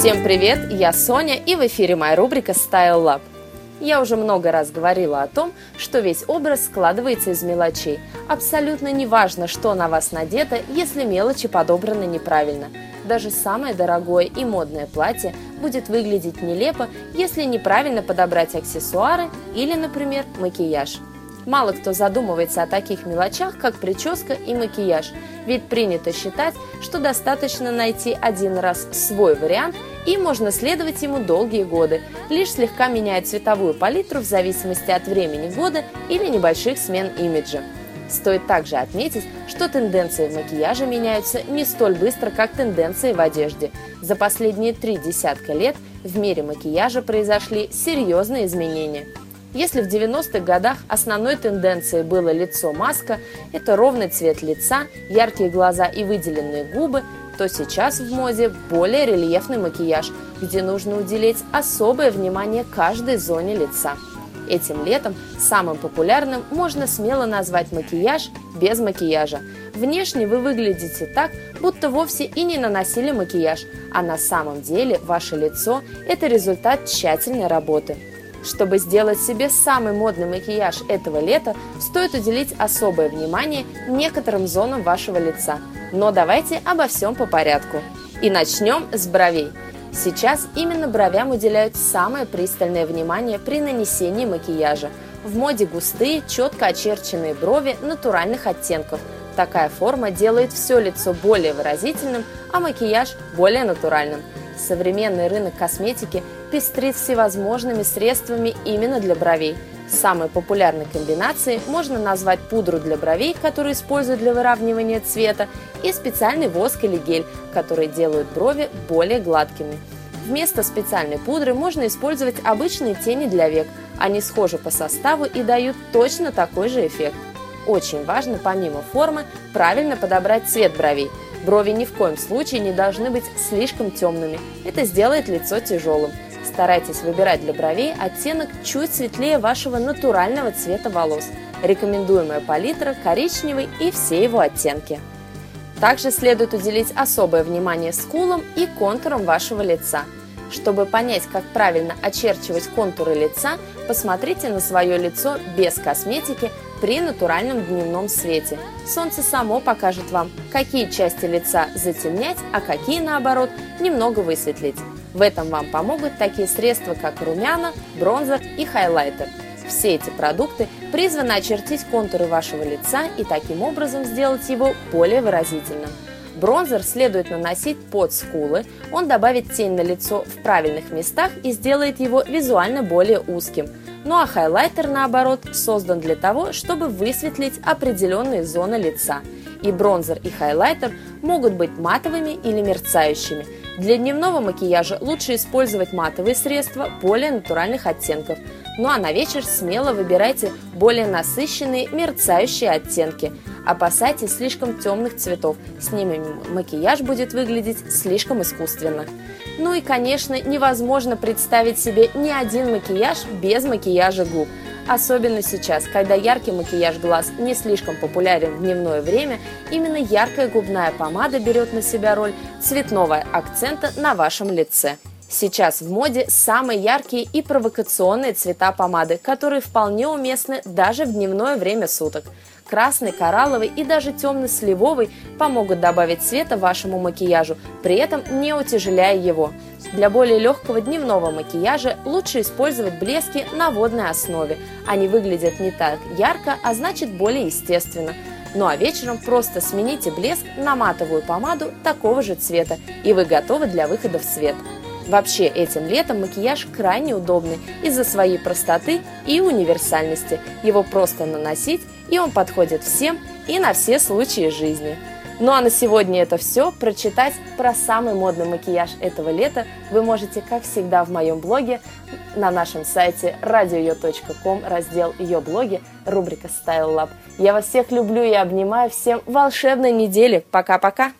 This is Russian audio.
Всем привет, я Соня и в эфире моя рубрика Style Lab. Я уже много раз говорила о том, что весь образ складывается из мелочей. Абсолютно не важно, что на вас надето, если мелочи подобраны неправильно. Даже самое дорогое и модное платье будет выглядеть нелепо, если неправильно подобрать аксессуары или, например, макияж. Мало кто задумывается о таких мелочах, как прическа и макияж, ведь принято считать, что достаточно найти один раз свой вариант и можно следовать ему долгие годы, лишь слегка меняя цветовую палитру в зависимости от времени года или небольших смен имиджа. Стоит также отметить, что тенденции в макияже меняются не столь быстро, как тенденции в одежде. За последние три десятка лет в мире макияжа произошли серьезные изменения – если в 90-х годах основной тенденцией было лицо-маска, это ровный цвет лица, яркие глаза и выделенные губы, то сейчас в моде более рельефный макияж, где нужно уделить особое внимание каждой зоне лица. Этим летом самым популярным можно смело назвать макияж без макияжа. Внешне вы выглядите так, будто вовсе и не наносили макияж, а на самом деле ваше лицо – это результат тщательной работы – чтобы сделать себе самый модный макияж этого лета, стоит уделить особое внимание некоторым зонам вашего лица. Но давайте обо всем по порядку. И начнем с бровей. Сейчас именно бровям уделяют самое пристальное внимание при нанесении макияжа. В моде густые, четко очерченные брови натуральных оттенков. Такая форма делает все лицо более выразительным, а макияж более натуральным. Современный рынок косметики пестрит всевозможными средствами именно для бровей. Самой популярной комбинацией можно назвать пудру для бровей, которую используют для выравнивания цвета, и специальный воск или гель, которые делают брови более гладкими. Вместо специальной пудры можно использовать обычные тени для век. Они схожи по составу и дают точно такой же эффект. Очень важно, помимо формы, правильно подобрать цвет бровей. Брови ни в коем случае не должны быть слишком темными. Это сделает лицо тяжелым. Старайтесь выбирать для бровей оттенок чуть светлее вашего натурального цвета волос. Рекомендуемая палитра коричневый и все его оттенки. Также следует уделить особое внимание скулам и контурам вашего лица. Чтобы понять, как правильно очерчивать контуры лица, посмотрите на свое лицо без косметики при натуральном дневном свете. Солнце само покажет вам, какие части лица затемнять, а какие, наоборот, немного высветлить. В этом вам помогут такие средства, как румяна, бронзер и хайлайтер. Все эти продукты призваны очертить контуры вашего лица и таким образом сделать его более выразительным. Бронзер следует наносить под скулы, он добавит тень на лицо в правильных местах и сделает его визуально более узким. Ну а хайлайтер, наоборот, создан для того, чтобы высветлить определенные зоны лица. И бронзер, и хайлайтер могут быть матовыми или мерцающими – для дневного макияжа лучше использовать матовые средства более натуральных оттенков. Ну а на вечер смело выбирайте более насыщенные мерцающие оттенки. Опасайтесь слишком темных цветов, с ними макияж будет выглядеть слишком искусственно. Ну и, конечно, невозможно представить себе ни один макияж без макияжа губ – Особенно сейчас, когда яркий макияж глаз не слишком популярен в дневное время, именно яркая губная помада берет на себя роль цветного акцента на вашем лице. Сейчас в моде самые яркие и провокационные цвета помады, которые вполне уместны даже в дневное время суток. Красный, коралловый и даже темно-сливовый помогут добавить цвета вашему макияжу, при этом не утяжеляя его. Для более легкого дневного макияжа лучше использовать блески на водной основе. Они выглядят не так ярко, а значит более естественно. Ну а вечером просто смените блеск на матовую помаду такого же цвета, и вы готовы для выхода в свет. Вообще этим летом макияж крайне удобный из-за своей простоты и универсальности. Его просто наносить и он подходит всем и на все случаи жизни. Ну а на сегодня это все. Прочитать про самый модный макияж этого лета вы можете, как всегда, в моем блоге на нашем сайте radio.com, раздел «Ее блоги», рубрика Style Lab. Я вас всех люблю и обнимаю. Всем волшебной недели. Пока-пока!